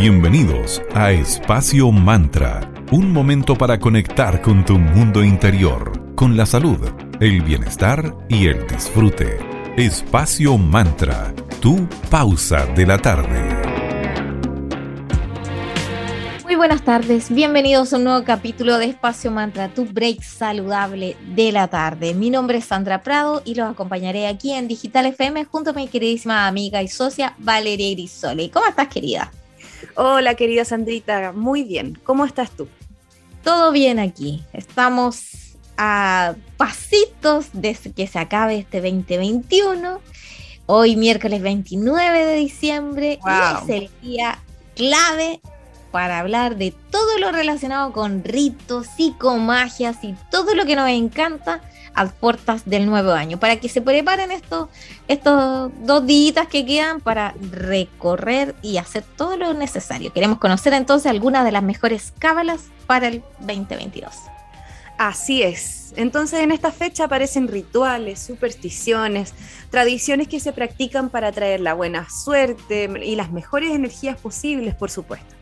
Bienvenidos a Espacio Mantra, un momento para conectar con tu mundo interior, con la salud, el bienestar y el disfrute. Espacio Mantra, tu pausa de la tarde. Muy buenas tardes, bienvenidos a un nuevo capítulo de Espacio Mantra, tu break saludable de la tarde. Mi nombre es Sandra Prado y los acompañaré aquí en Digital FM junto a mi queridísima amiga y socia Valeria Grisoli. ¿Cómo estás, querida? Hola, querida Sandrita, muy bien. ¿Cómo estás tú? Todo bien aquí. Estamos a pasitos de que se acabe este 2021. Hoy miércoles 29 de diciembre y es el día clave para hablar de todo lo relacionado con ritos, psicomagias y todo lo que nos encanta a puertas del nuevo año, para que se preparen estos, estos dos días que quedan para recorrer y hacer todo lo necesario. Queremos conocer entonces algunas de las mejores cábalas para el 2022. Así es. Entonces en esta fecha aparecen rituales, supersticiones, tradiciones que se practican para atraer la buena suerte y las mejores energías posibles, por supuesto.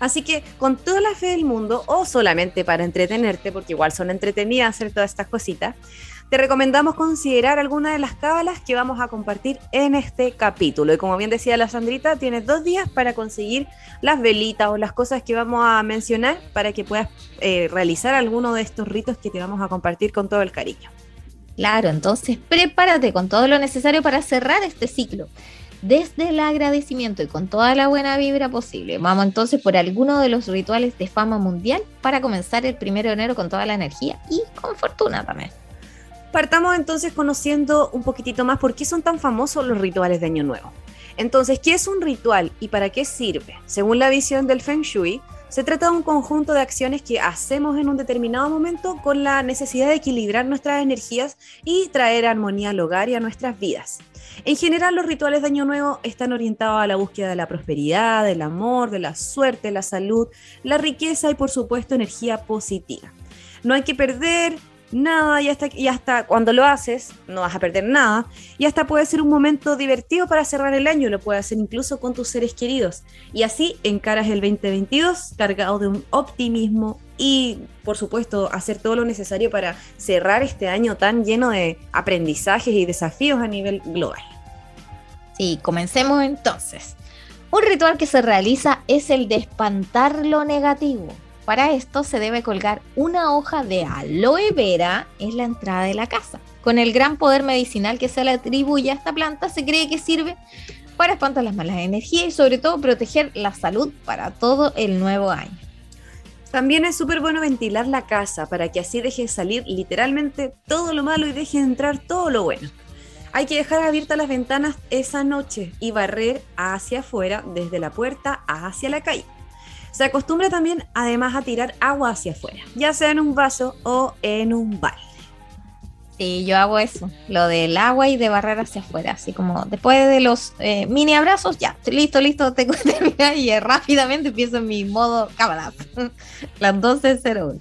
Así que con toda la fe del mundo, o solamente para entretenerte, porque igual son entretenidas hacer todas estas cositas, te recomendamos considerar algunas de las cábalas que vamos a compartir en este capítulo. Y como bien decía la Sandrita, tienes dos días para conseguir las velitas o las cosas que vamos a mencionar para que puedas eh, realizar alguno de estos ritos que te vamos a compartir con todo el cariño. Claro, entonces prepárate con todo lo necesario para cerrar este ciclo desde el agradecimiento y con toda la buena vibra posible. Vamos entonces por alguno de los rituales de fama mundial para comenzar el primero de enero con toda la energía y con fortuna también. Partamos entonces conociendo un poquitito más por qué son tan famosos los rituales de Año Nuevo. Entonces, ¿qué es un ritual y para qué sirve? Según la visión del Feng Shui, se trata de un conjunto de acciones que hacemos en un determinado momento con la necesidad de equilibrar nuestras energías y traer armonía al hogar y a nuestras vidas. En general, los rituales de Año Nuevo están orientados a la búsqueda de la prosperidad, del amor, de la suerte, la salud, la riqueza y por supuesto energía positiva. No hay que perder nada y hasta, cuando lo haces no vas a perder nada y hasta puede ser un momento divertido para cerrar el año, lo puedes hacer incluso con tus seres queridos y así encaras el 2022 cargado de un optimismo y por supuesto hacer todo lo necesario para cerrar este año tan lleno de aprendizajes y desafíos a nivel global. Sí, comencemos entonces. Un ritual que se realiza es el de espantar lo negativo para esto se debe colgar una hoja de aloe vera en la entrada de la casa. Con el gran poder medicinal que se le atribuye a esta planta, se cree que sirve para espantar las malas energías y sobre todo proteger la salud para todo el nuevo año. También es súper bueno ventilar la casa para que así deje salir literalmente todo lo malo y deje entrar todo lo bueno. Hay que dejar abiertas las ventanas esa noche y barrer hacia afuera desde la puerta hacia la calle. Se acostumbra también además a tirar agua hacia afuera, ya sea en un vaso o en un balde. Sí, yo hago eso, lo del agua y de barrer hacia afuera, así como después de los eh, mini abrazos, ya, listo, listo, tengo que terminar y rápidamente empiezo mi modo cámara, las 12.01.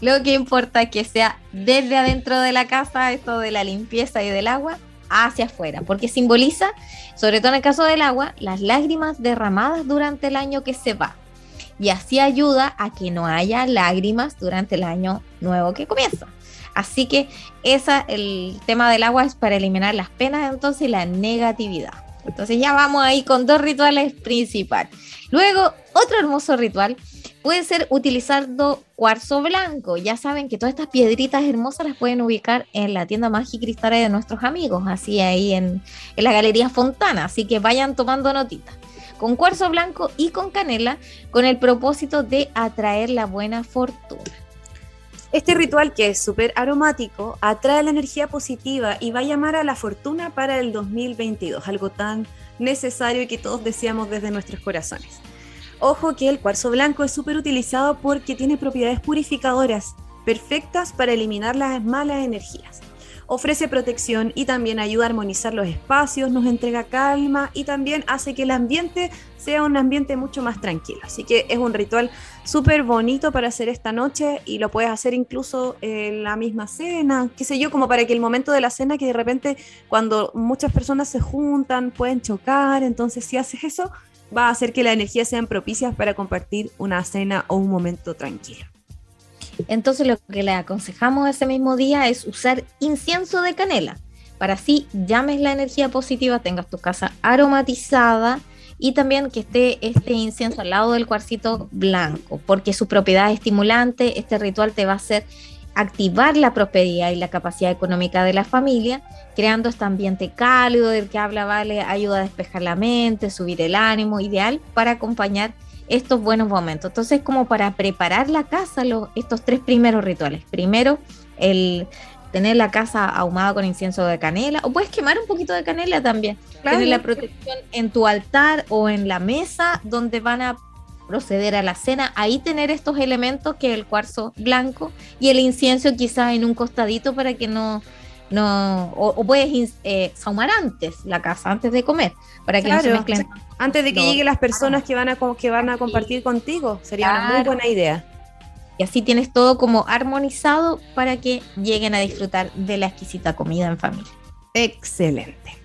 Lo que importa es que sea desde adentro de la casa, esto de la limpieza y del agua, hacia afuera, porque simboliza, sobre todo en el caso del agua, las lágrimas derramadas durante el año que se va y así ayuda a que no haya lágrimas durante el año nuevo que comienza. Así que esa, el tema del agua es para eliminar las penas entonces y la negatividad. Entonces ya vamos ahí con dos rituales principales. Luego, otro hermoso ritual puede ser utilizando cuarzo blanco. Ya saben que todas estas piedritas hermosas las pueden ubicar en la tienda Mágica Cristales de nuestros amigos, así ahí en, en la Galería Fontana. Así que vayan tomando notitas con cuarzo blanco y con canela con el propósito de atraer la buena fortuna. Este ritual que es súper aromático atrae la energía positiva y va a llamar a la fortuna para el 2022, algo tan necesario y que todos deseamos desde nuestros corazones. Ojo que el cuarzo blanco es súper utilizado porque tiene propiedades purificadoras perfectas para eliminar las malas energías ofrece protección y también ayuda a armonizar los espacios, nos entrega calma y también hace que el ambiente sea un ambiente mucho más tranquilo. Así que es un ritual súper bonito para hacer esta noche y lo puedes hacer incluso en la misma cena, qué sé yo, como para que el momento de la cena que de repente cuando muchas personas se juntan pueden chocar, entonces si haces eso, va a hacer que las energías sean propicias para compartir una cena o un momento tranquilo. Entonces lo que le aconsejamos ese mismo día es usar incienso de canela. Para así llames la energía positiva, tengas tu casa aromatizada y también que esté este incienso al lado del cuarcito blanco, porque su propiedad estimulante, este ritual te va a hacer activar la prosperidad y la capacidad económica de la familia, creando este ambiente cálido del que habla Vale, ayuda a despejar la mente, subir el ánimo, ideal para acompañar estos buenos momentos. Entonces, como para preparar la casa, estos tres primeros rituales. Primero, el tener la casa ahumada con incienso de canela, o puedes quemar un poquito de canela también. Tener la protección en tu altar o en la mesa donde van a proceder a la cena, ahí tener estos elementos que el cuarzo blanco y el incienso quizá en un costadito para que no, no o, puedes eh, saumar antes la casa, antes de comer, para que no se mezclen. Antes de que lleguen las personas que van a, que van a compartir contigo, sería una muy buena idea. Y así tienes todo como armonizado para que lleguen a disfrutar de la exquisita comida en familia. Excelente.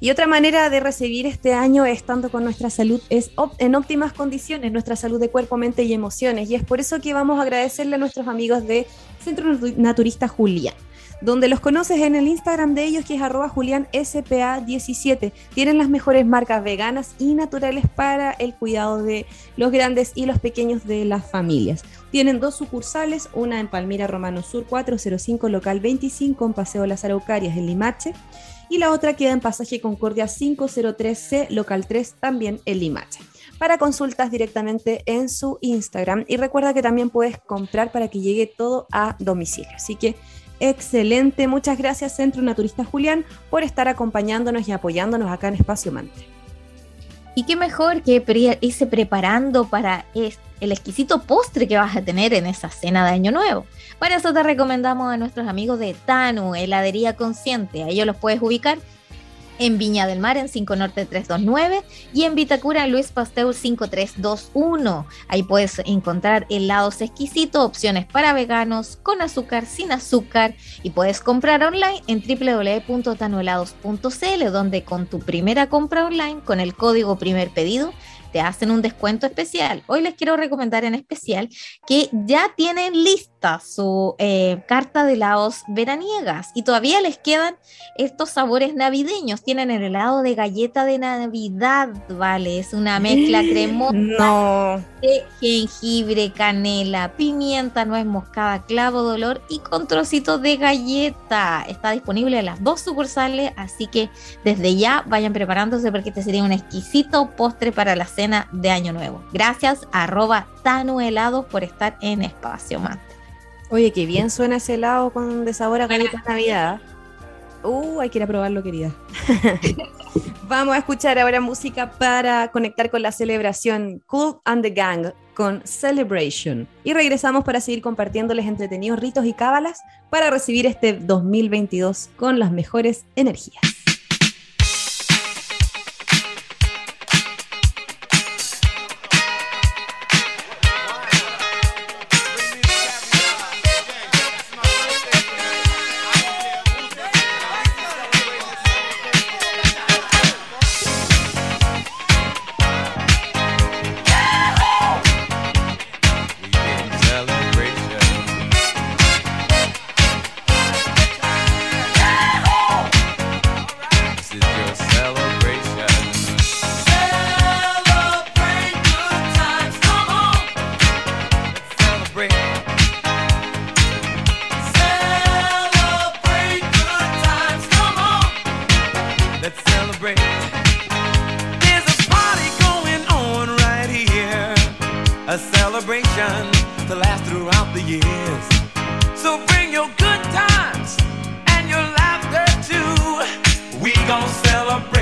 Y otra manera de recibir este año estando con nuestra salud es en óptimas condiciones, nuestra salud de cuerpo, mente y emociones. Y es por eso que vamos a agradecerle a nuestros amigos de Centro Naturista Julián donde los conoces en el Instagram de ellos que es arroba julianspa17. Tienen las mejores marcas veganas y naturales para el cuidado de los grandes y los pequeños de las familias. Tienen dos sucursales, una en Palmira Romano Sur 405, local 25 en Paseo Las Araucarias en Limache y la otra queda en Pasaje Concordia 503C, local 3 también en Limache para consultas directamente en su Instagram. Y recuerda que también puedes comprar para que llegue todo a domicilio. Así que excelente. Muchas gracias, Centro Naturista Julián, por estar acompañándonos y apoyándonos acá en Espacio Mante. Y qué mejor que irse preparando para el exquisito postre que vas a tener en esa cena de Año Nuevo. Para eso te recomendamos a nuestros amigos de Tanu, Heladería Consciente. A ellos los puedes ubicar en Viña del Mar en 5 Norte 329 y en Vitacura Luis Pasteur 5321. Ahí puedes encontrar helados exquisitos, opciones para veganos, con azúcar, sin azúcar y puedes comprar online en www.tanuhelados.cl donde con tu primera compra online con el código primer pedido te hacen un descuento especial. Hoy les quiero recomendar en especial que ya tienen lista su eh, carta de helados veraniegas y todavía les quedan estos sabores navideños. Tienen el helado de galleta de Navidad, ¿vale? Es una mezcla cremosa de jengibre, canela, pimienta, nuez moscada, clavo de olor y con trocitos de galleta. Está disponible en las dos sucursales, así que desde ya vayan preparándose porque este sería un exquisito postre para la cena de Año Nuevo. Gracias, arroba Tanu Helados por estar en Espacio Mate. Oye, qué bien suena ese helado con de sabor a galletas Navidad. Uh, hay que ir a probarlo, querida. Vamos a escuchar ahora música para conectar con la celebración Cool and the Gang con Celebration. Y regresamos para seguir compartiéndoles entretenidos ritos y cábalas para recibir este 2022 con las mejores energías. break. There's a party going on right here, a celebration to last throughout the years. So bring your good times and your laughter too. We gon' celebrate.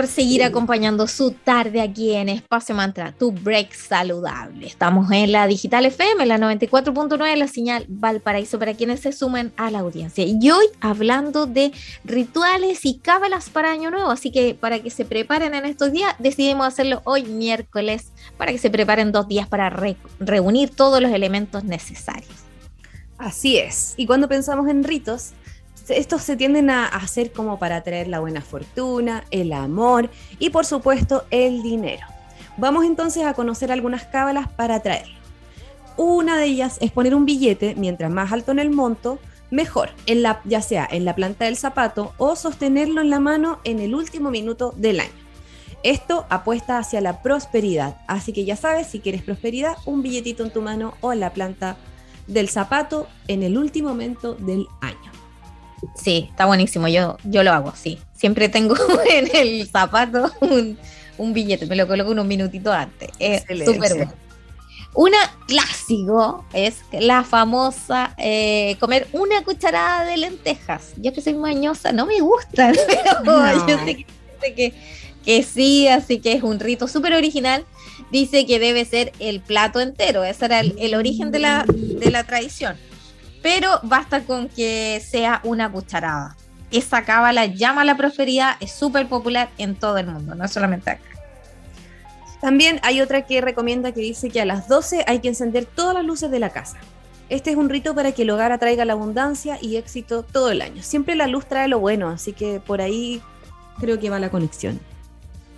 Por seguir acompañando su tarde aquí en Espacio Mantra, tu break saludable. Estamos en la Digital FM, la 94.9, la señal Valparaíso para quienes se sumen a la audiencia. Y hoy hablando de rituales y cábalas para Año Nuevo, así que para que se preparen en estos días, decidimos hacerlo hoy miércoles para que se preparen dos días para re- reunir todos los elementos necesarios. Así es. Y cuando pensamos en ritos, estos se tienden a hacer como para atraer la buena fortuna, el amor y por supuesto el dinero. Vamos entonces a conocer algunas cábalas para atraerlo. Una de ellas es poner un billete, mientras más alto en el monto, mejor, en la, ya sea en la planta del zapato o sostenerlo en la mano en el último minuto del año. Esto apuesta hacia la prosperidad, así que ya sabes, si quieres prosperidad, un billetito en tu mano o en la planta del zapato en el último momento del año. Sí, está buenísimo. Yo, yo lo hago, sí. Siempre tengo en el zapato un, un billete, me lo coloco unos minutitos antes. Es súper bueno. Una clásico es la famosa eh, comer una cucharada de lentejas. Yo que soy mañosa, no me gustan, pero No. yo sé que, sé que, que sí, así que es un rito súper original. Dice que debe ser el plato entero, ese era el, el origen de la, de la tradición. Pero basta con que sea una cucharada. Esa cábala llama a la prosperidad, es súper popular en todo el mundo, no solamente acá. También hay otra que recomienda que dice que a las 12 hay que encender todas las luces de la casa. Este es un rito para que el hogar atraiga la abundancia y éxito todo el año. Siempre la luz trae lo bueno, así que por ahí creo que va la conexión.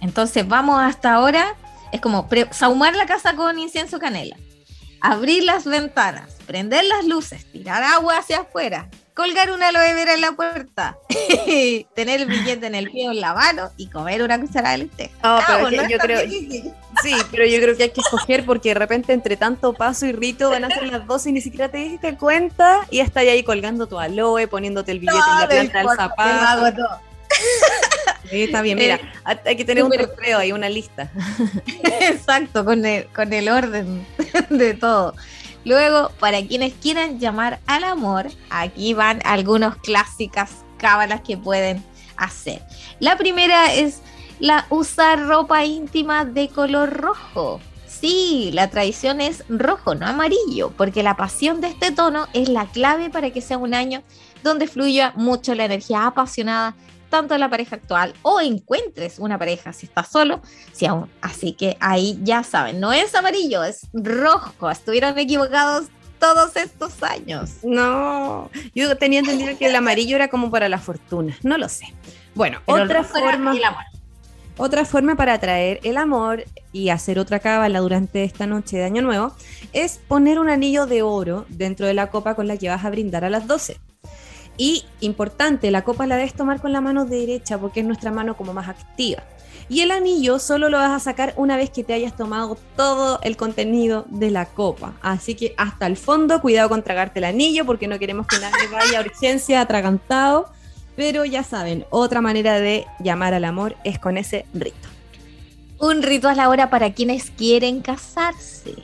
Entonces vamos hasta ahora, es como pre- sahumar la casa con incienso canela, abrir las ventanas, prender las luces, tirar agua hacia afuera, colgar una aloe vera en la puerta, tener el billete en el pie o en la mano y comer una cucharada de pero no yo creo- difícil. Sí, pero yo creo que hay que escoger porque de repente entre tanto paso y rito van a ser las 12 y ni siquiera te diste cuenta y ya estás ahí colgando tu aloe, poniéndote el billete en la planta del zapato. Sí, está bien, mira, hay que tener un trofeo ahí, una lista. Exacto, con el, con el orden de todo. Luego, para quienes quieran llamar al amor, aquí van algunas clásicas cábalas que pueden hacer. La primera es la usar ropa íntima de color rojo. Sí, la tradición es rojo, no amarillo, porque la pasión de este tono es la clave para que sea un año donde fluya mucho la energía apasionada, tanto de la pareja actual o encuentres una pareja si estás solo, si aún. Así que ahí ya saben, no es amarillo, es rojo. Estuvieron equivocados todos estos años. No, yo tenía entendido que el amarillo era como para la fortuna, no lo sé. Bueno, Pero otra forma, el amor. otra forma para atraer el amor y hacer otra cábala durante esta noche de Año Nuevo es poner un anillo de oro dentro de la copa con la que vas a brindar a las 12. Y importante, la copa la debes tomar con la mano derecha porque es nuestra mano como más activa. Y el anillo solo lo vas a sacar una vez que te hayas tomado todo el contenido de la copa. Así que hasta el fondo, cuidado con tragarte el anillo porque no queremos que nadie vaya a urgencia atragantado. Pero ya saben, otra manera de llamar al amor es con ese rito. Un ritual ahora para quienes quieren casarse.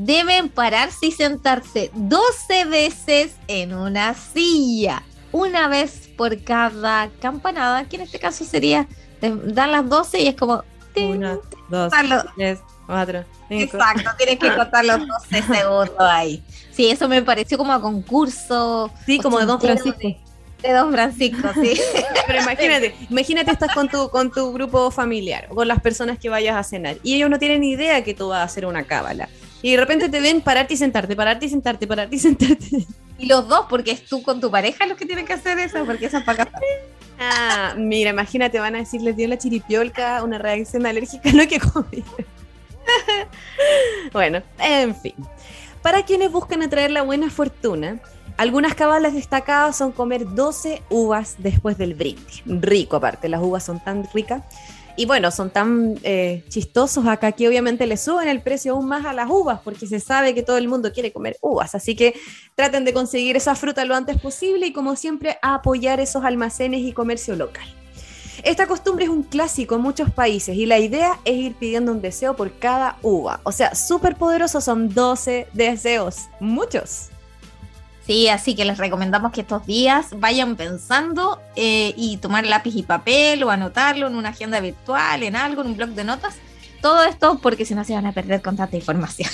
Deben pararse y sentarse 12 veces en una silla, una vez por cada campanada, que en este caso sería, dan las 12 y es como... Uno, dos, tres, cuatro, cinco. Exacto, tienes que contar los 12 segundos ahí. Sí, eso me pareció como a concurso Sí, como de Don Francisco. de Don Francisco, sí. Pero imagínate, imagínate estás con tu, con tu grupo familiar o con las personas que vayas a cenar y ellos no tienen ni idea que tú vas a hacer una cábala. Y de repente te ven pararte y sentarte, pararte y sentarte, pararte y sentarte. Y los dos, porque es tú con tu pareja los que tienen que hacer eso, porque eso es para. Ah, mira, imagínate, van a decir, les dio la chiripiolca, una reacción alérgica, no hay que comer. bueno, en fin. Para quienes buscan atraer la buena fortuna, algunas cabalas destacadas son comer 12 uvas después del brindis. Rico aparte, las uvas son tan ricas. Y bueno, son tan eh, chistosos acá que obviamente le suben el precio aún más a las uvas porque se sabe que todo el mundo quiere comer uvas. Así que traten de conseguir esa fruta lo antes posible y como siempre apoyar esos almacenes y comercio local. Esta costumbre es un clásico en muchos países y la idea es ir pidiendo un deseo por cada uva. O sea, súper poderosos son 12 deseos. Muchos. Sí, así que les recomendamos que estos días vayan pensando eh, y tomar lápiz y papel o anotarlo en una agenda virtual, en algo, en un blog de notas. Todo esto porque si no se van a perder con tanta información.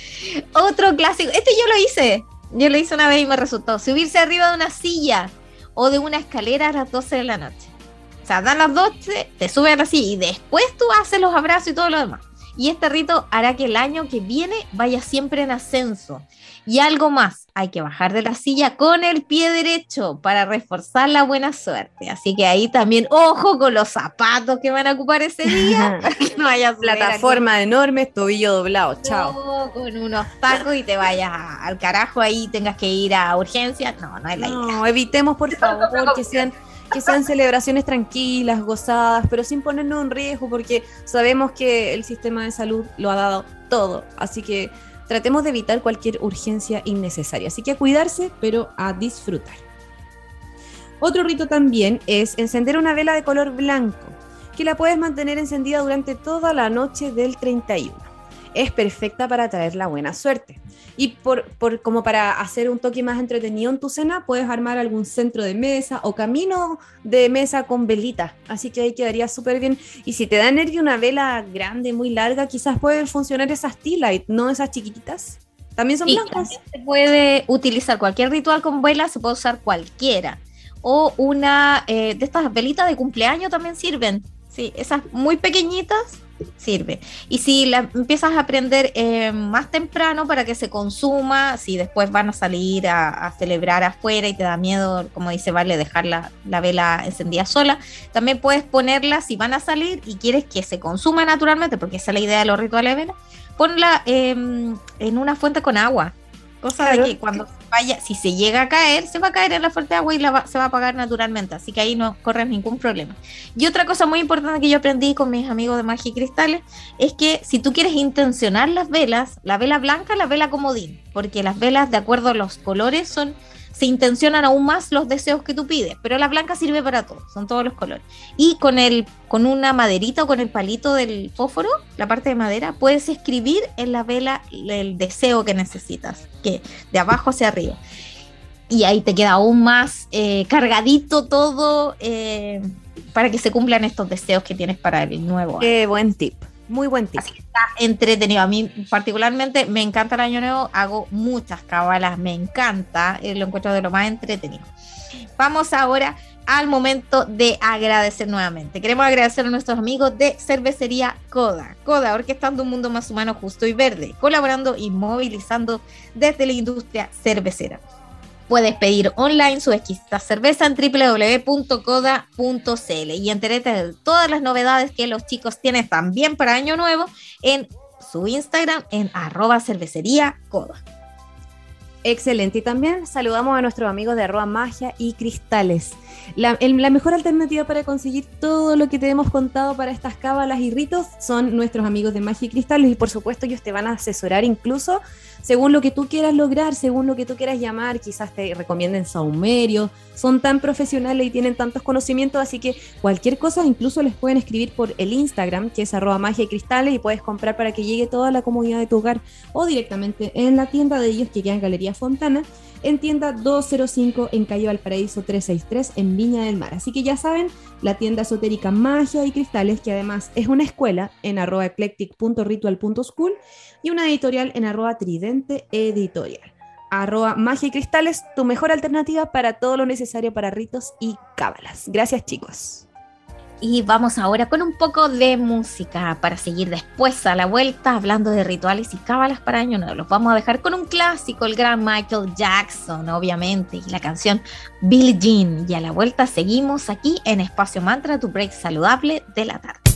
Otro clásico, este yo lo hice, yo lo hice una vez y me resultó, subirse arriba de una silla o de una escalera a las 12 de la noche. O sea, dan las 12, te subes así y después tú haces los abrazos y todo lo demás. Y este rito hará que el año que viene vaya siempre en ascenso. Y algo más, hay que bajar de la silla con el pie derecho para reforzar la buena suerte. Así que ahí también, ojo con los zapatos que van a ocupar ese día. para que no vayas a subir Plataforma enorme, tobillo doblado. Chao. no, con unos tacos y te vayas al carajo ahí, tengas que ir a urgencias. No, no es la idea. No, evitemos por favor que sean, que sean celebraciones tranquilas, gozadas, pero sin ponernos en riesgo porque sabemos que el sistema de salud lo ha dado todo. Así que tratemos de evitar cualquier urgencia innecesaria. Así que a cuidarse, pero a disfrutar. Otro rito también es encender una vela de color blanco, que la puedes mantener encendida durante toda la noche del 31. Es perfecta para traer la buena suerte. Y por, por- como para hacer un toque más entretenido en tu cena, puedes armar algún centro de mesa o camino de mesa con velita. Así que ahí quedaría súper bien. Y si te da nervio una vela grande, muy larga, quizás pueden funcionar esas tea light, no esas chiquititas. También son blancas. también se puede utilizar cualquier ritual con vela, se puede usar cualquiera. O una eh, de estas velitas de cumpleaños también sirven. Sí, esas muy pequeñitas sirve. Y si la empiezas a prender eh, más temprano para que se consuma, si después van a salir a, celebrar afuera y te da miedo, como dice Vale, dejar la, la vela encendida sola, también puedes ponerla si van a salir y quieres que se consuma naturalmente, porque esa es la idea de los rituales de vela, ponla eh, en una fuente con agua. Cosa Claro. de que cuando vaya, si se llega a caer, se va a caer en la fuente de agua y la va- se va a apagar naturalmente. Así que ahí no corres ningún problema. Y otra cosa muy importante que yo aprendí con mis amigos de Magia y Cristales es que si tú quieres intencionar las velas, la vela blanca, la vela comodín, porque las velas, de acuerdo a los colores, son se intencionan aún más los deseos que tú pides, pero la blanca sirve para todo, son todos los colores. Y con el con una maderita o con el palito del fósforo, la parte de madera, puedes escribir en la vela el deseo que necesitas, que de abajo hacia arriba. Y ahí te queda aún más eh, cargadito todo eh, para que se cumplan estos deseos que tienes para el nuevo año. Qué buen tip. Muy buen tip. Así que está entretenido. A mí particularmente me encanta el año nuevo, hago muchas cabalas, me encanta, eh, lo encuentro de lo más entretenido. Vamos ahora al momento de agradecer nuevamente. Queremos agradecer a nuestros amigos de Cervecería Coda. Coda, orquestando un mundo más humano, justo y verde, colaborando y movilizando desde la industria cervecera. Puedes pedir online su exquisita cerveza en www.coda.cl y entérate de todas las novedades que los chicos tienen también para Año Nuevo en su Instagram en arroba cervecería coda. Excelente. Y también saludamos a nuestros amigos de arroba magia y cristales. La, mejor alternativa para conseguir todo lo que te hemos contado para estas cábalas y ritos son nuestros amigos de magia y cristales. Y por supuesto ellos te van a asesorar incluso según lo que tú quieras lograr, según lo que tú quieras llamar. Quizás te recomienden saumerio. Son tan profesionales y tienen tantos conocimientos, así que cualquier cosa incluso les pueden escribir por el Instagram, que es arroba magia y cristales, y puedes comprar para que llegue toda la comodidad de tu hogar o directamente en la tienda de ellos que queda en Galería Fontana, en tienda 205 en calle Valparaíso 363 en Viña del Mar. Así que ya saben, la tienda esotérica Magia y Cristales, que además es una escuela en arroba eclectic.ritual.school y una editorial en arroba tridente editorial. Arroba Magia y Cristales, tu mejor alternativa para todo lo necesario para ritos y cábalas. Gracias chicos. Y vamos ahora con un poco de música para seguir después a la vuelta hablando de rituales y cábalas para Año Nuevo. Los vamos a dejar con un clásico, el gran Michael Jackson, obviamente, y la canción Billie Jean. Y a la vuelta seguimos aquí en Espacio Mantra, tu break saludable de la tarde.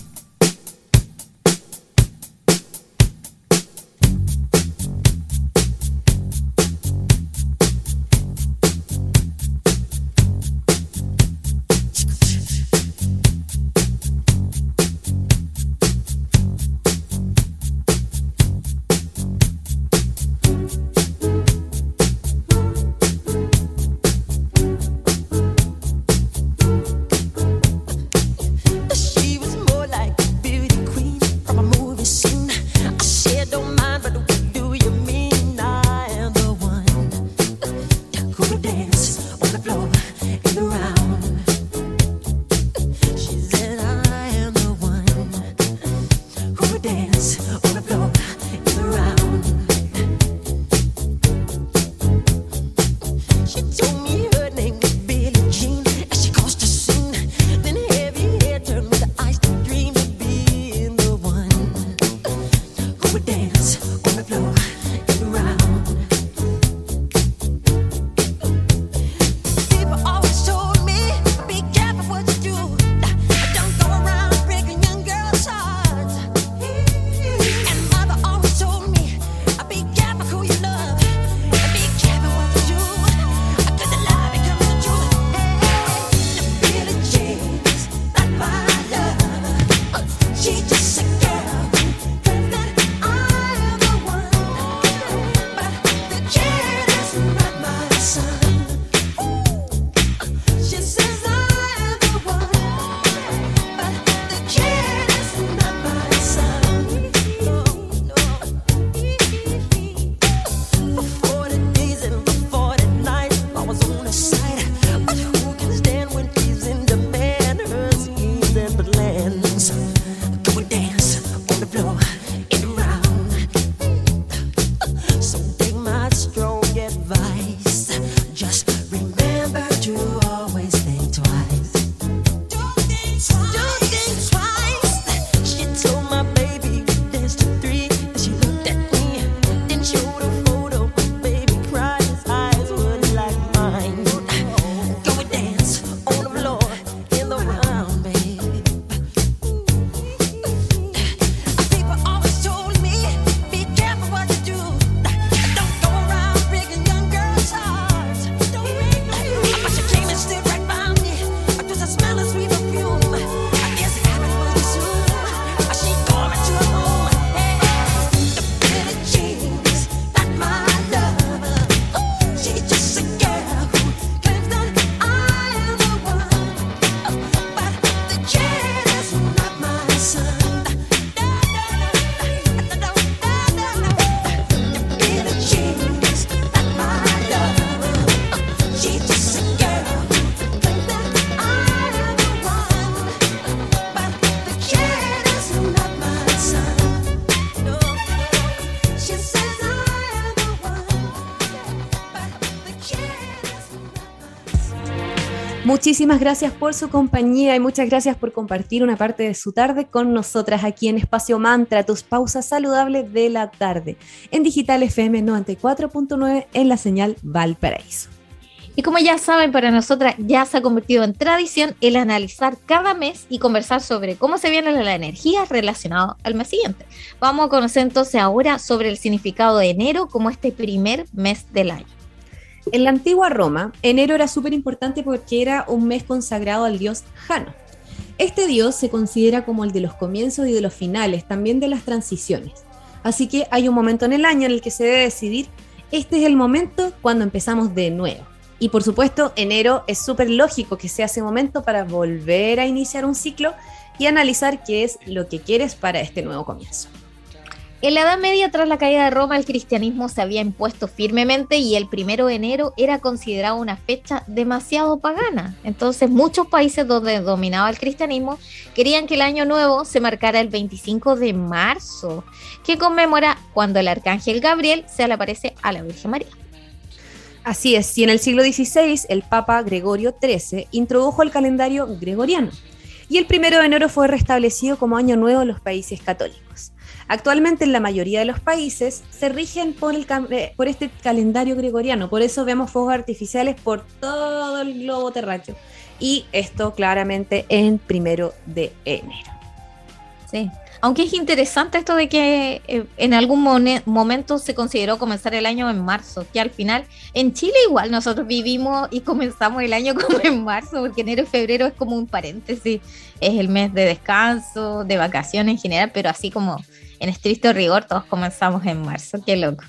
Muchísimas gracias por su compañía y muchas gracias por compartir una parte de su tarde con nosotras aquí en Espacio Mantra, tus pausas saludables de la tarde, en Digital FM 94.9 en la señal Valparaíso. Y como ya saben, para nosotras ya se ha convertido en tradición el analizar cada mes y conversar sobre cómo se viene la energía relacionada al mes siguiente. Vamos a conocer entonces ahora sobre el significado de enero como este primer mes del año. En la antigua Roma, enero era súper importante porque era un mes consagrado al dios Jano. Este dios se considera como el de los comienzos y de los finales, también de las transiciones. Así que hay un momento en el año en el que se debe decidir, este es el momento cuando empezamos de nuevo. Y por supuesto, enero es súper lógico que sea ese momento para volver a iniciar un ciclo y analizar qué es lo que quieres para este nuevo comienzo. En la Edad Media, tras la caída de Roma, el cristianismo se había impuesto firmemente y el primero de enero era considerado una fecha demasiado pagana. Entonces, muchos países donde dominaba el cristianismo querían que el año nuevo se marcara el 25 de marzo, que conmemora cuando el arcángel Gabriel se le aparece a la Virgen María. Así es, y en el siglo XVI el Papa Gregorio XIII introdujo el calendario gregoriano y el primero de enero fue restablecido como año nuevo en los países católicos. Actualmente en la mayoría de los países se rigen por, el, eh, por este calendario gregoriano, por eso vemos fuegos artificiales por todo el globo terráqueo. Y esto claramente en primero de enero. Sí. Aunque es interesante esto de que eh, en algún momento se consideró comenzar el año en marzo, que al final en Chile igual nosotros vivimos y comenzamos el año como en marzo, porque enero y febrero es como un paréntesis, es el mes de descanso, de vacaciones en general, pero así como en estricto rigor todos comenzamos en marzo, qué loco.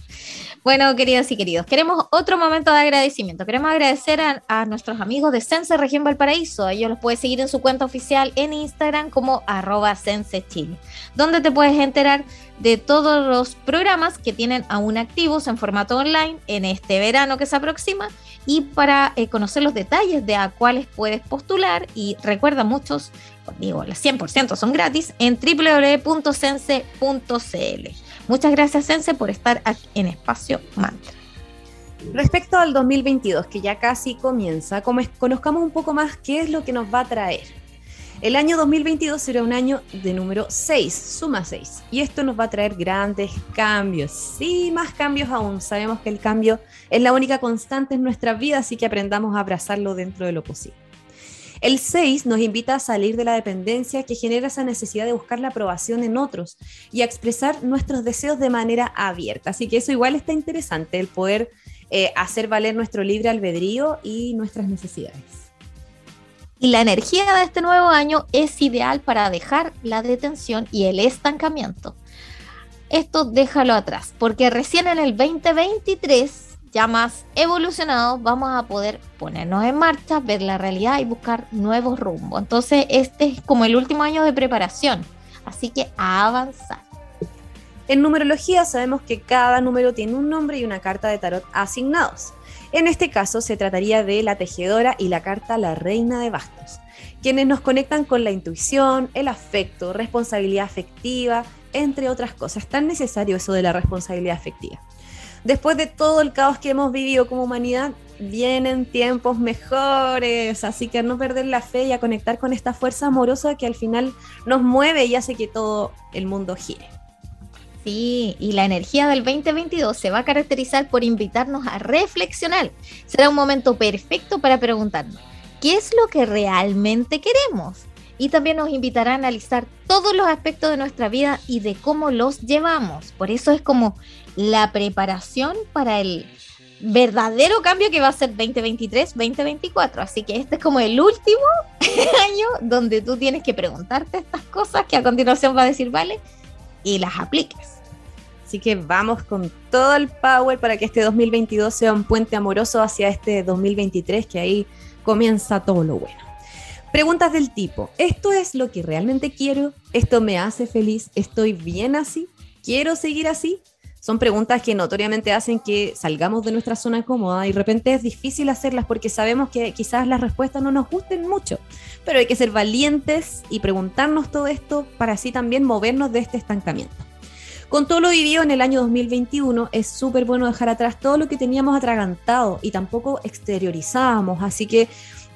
Bueno, queridos y queridos, queremos otro momento de agradecimiento. Queremos agradecer a, nuestros amigos de Sense Región Valparaíso. Ellos los puedes seguir en su cuenta oficial en Instagram como arroba Sense Chile, donde te puedes enterar de todos los programas que tienen aún activos en formato online en este verano que se aproxima y para eh, conocer los detalles de a cuáles puedes postular y recuerda muchos, digo, las 100% son gratis en www.sense.cl. Muchas gracias Sense por estar aquí en Espacio Mantra. Respecto al 2022, que ya casi comienza, conozcamos un poco más qué es lo que nos va a traer. El año 2022 será un año de número 6, suma 6, y esto nos va a traer grandes cambios, sí, más cambios aún. Sabemos que el cambio es la única constante en nuestra vida, así que aprendamos a abrazarlo dentro de lo posible. El 6 nos invita a salir de la dependencia que genera esa necesidad de buscar la aprobación en otros y a expresar nuestros deseos de manera abierta. Así que eso igual está interesante, el poder eh, hacer valer nuestro libre albedrío y nuestras necesidades. Y la energía de este nuevo año es ideal para dejar la detención y el estancamiento. Esto déjalo atrás, porque recién en el 2023, ya más evolucionado, vamos a poder ponernos en marcha, ver la realidad y buscar nuevos rumbos. Entonces, este es como el último año de preparación, así que a avanzar. En numerología sabemos que cada número tiene un nombre y una carta de tarot asignados. En este caso se trataría de la tejedora y la carta la reina de bastos, quienes nos conectan con la intuición, el afecto, responsabilidad afectiva, entre otras cosas. Tan necesario eso de la responsabilidad afectiva. Después de todo el caos que hemos vivido como humanidad, vienen tiempos mejores, así que no perder la fe y a conectar con esta fuerza amorosa que al final nos mueve y hace que todo el mundo gire. Sí, y la energía del 2022 se va a caracterizar por invitarnos a reflexionar. Será un momento perfecto para preguntarnos, ¿qué es lo que realmente queremos? Y también nos invitará a analizar todos los aspectos de nuestra vida y de cómo los llevamos. Por eso es como la preparación para el verdadero cambio que va a ser 2023-2024. Así que este es como el último año donde tú tienes que preguntarte estas cosas que a continuación va a decir, vale, y las apliques. Así que vamos con todo el power para que este 2022 sea un puente amoroso hacia este 2023, que ahí comienza todo lo bueno. Preguntas del tipo, ¿esto es lo que realmente quiero? ¿Esto me hace feliz? ¿Estoy bien así? ¿Quiero seguir así? Son preguntas que notoriamente hacen que salgamos de nuestra zona cómoda y de repente es difícil hacerlas porque sabemos que quizás las respuestas no nos gusten mucho, pero hay que ser valientes y preguntarnos todo esto para así también movernos de este estancamiento. Con todo lo vivido en el año 2021, es súper bueno dejar atrás todo lo que teníamos atragantado y tampoco exteriorizábamos. Así que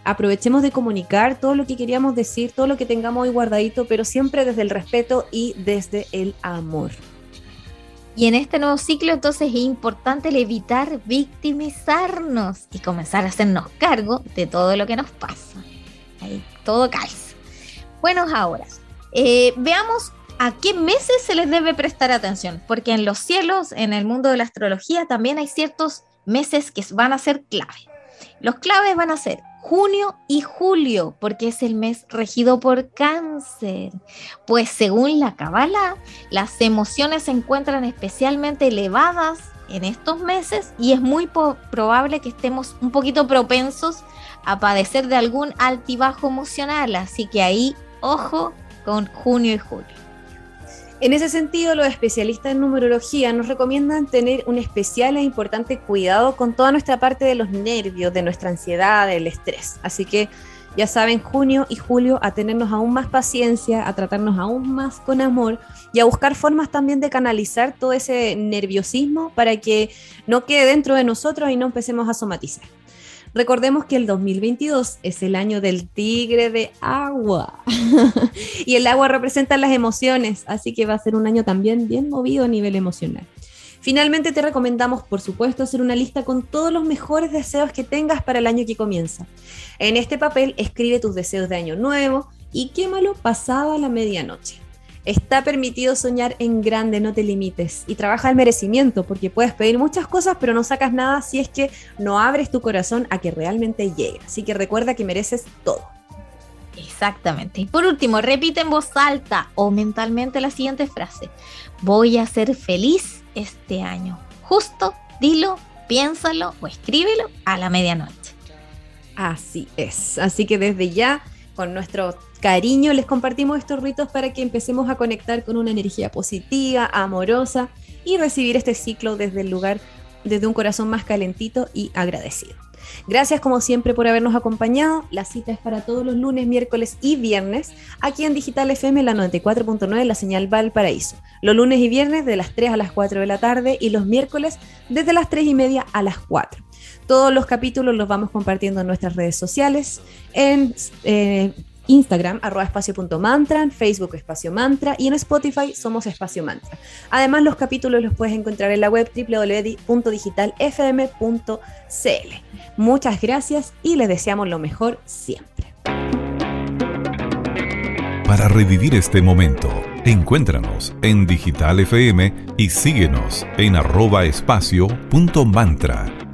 aprovechemos de comunicar todo lo que queríamos decir, todo lo que tengamos hoy guardadito, pero siempre desde el respeto y desde el amor. Y en este nuevo ciclo entonces es importante el evitar victimizarnos y comenzar a hacernos cargo de todo lo que nos pasa. Ahí todo calza. Bueno, ahora, eh, veamos a qué meses se les debe prestar atención, porque en los cielos, en el mundo de la astrología, también hay ciertos meses que van a ser clave. Los claves van a ser junio y julio, porque es el mes regido por cáncer. Pues según la Kabbalah, las emociones se encuentran especialmente elevadas en estos meses y es muy probable que estemos un poquito propensos a padecer de algún altibajo emocional. Así que ahí, ojo con junio y julio. En ese sentido, los especialistas en numerología nos recomiendan tener un especial e importante cuidado con toda nuestra parte de los nervios, de nuestra ansiedad, del estrés. Así que ya saben, junio y julio a tenernos aún más paciencia, a tratarnos aún más con amor y a buscar formas también de canalizar todo ese nerviosismo para que no quede dentro de nosotros y no empecemos a somatizar. Recordemos que el 2022 es el año del tigre de agua. y el agua representa las emociones, así que va a ser un año también bien movido a nivel emocional. Finalmente te recomendamos, por supuesto, hacer una lista con todos los mejores deseos que tengas para el año que comienza. En este papel escribe tus deseos de año nuevo y quémalo pasada la medianoche. Está permitido soñar en grande, no te limites. Y trabaja el merecimiento, porque puedes pedir muchas cosas, pero no sacas nada si es que no abres tu corazón a que realmente llegue. Así que recuerda que mereces todo. Exactamente. Y por último, repite en voz alta o mentalmente la siguiente frase. Voy a ser feliz este año. Justo, dilo, piénsalo o escríbelo a la medianoche. Así es. Así que desde ya, con nuestro cariño, les compartimos estos ritos para que empecemos a conectar con una energía positiva, amorosa y recibir este ciclo desde el lugar, desde un corazón más calentito y agradecido. Gracias como siempre por habernos acompañado. La cita es para todos los lunes, miércoles y viernes aquí en Digital FM, la 94.9, la señal Valparaíso. Los lunes y viernes de las 3 a las 4 de la tarde y los miércoles desde las 3 y media a las 4. Todos los capítulos los vamos compartiendo en nuestras redes sociales, en eh, Instagram, arroba espacio.mantra, en Facebook Espacio Mantra y en Spotify somos Espacio Mantra. Además, los capítulos los puedes encontrar en la web www.digitalfm.cl. Muchas gracias y les deseamos lo mejor siempre. Para revivir este momento, encuéntranos en Digital FM y síguenos en arroba espacio punto mantra.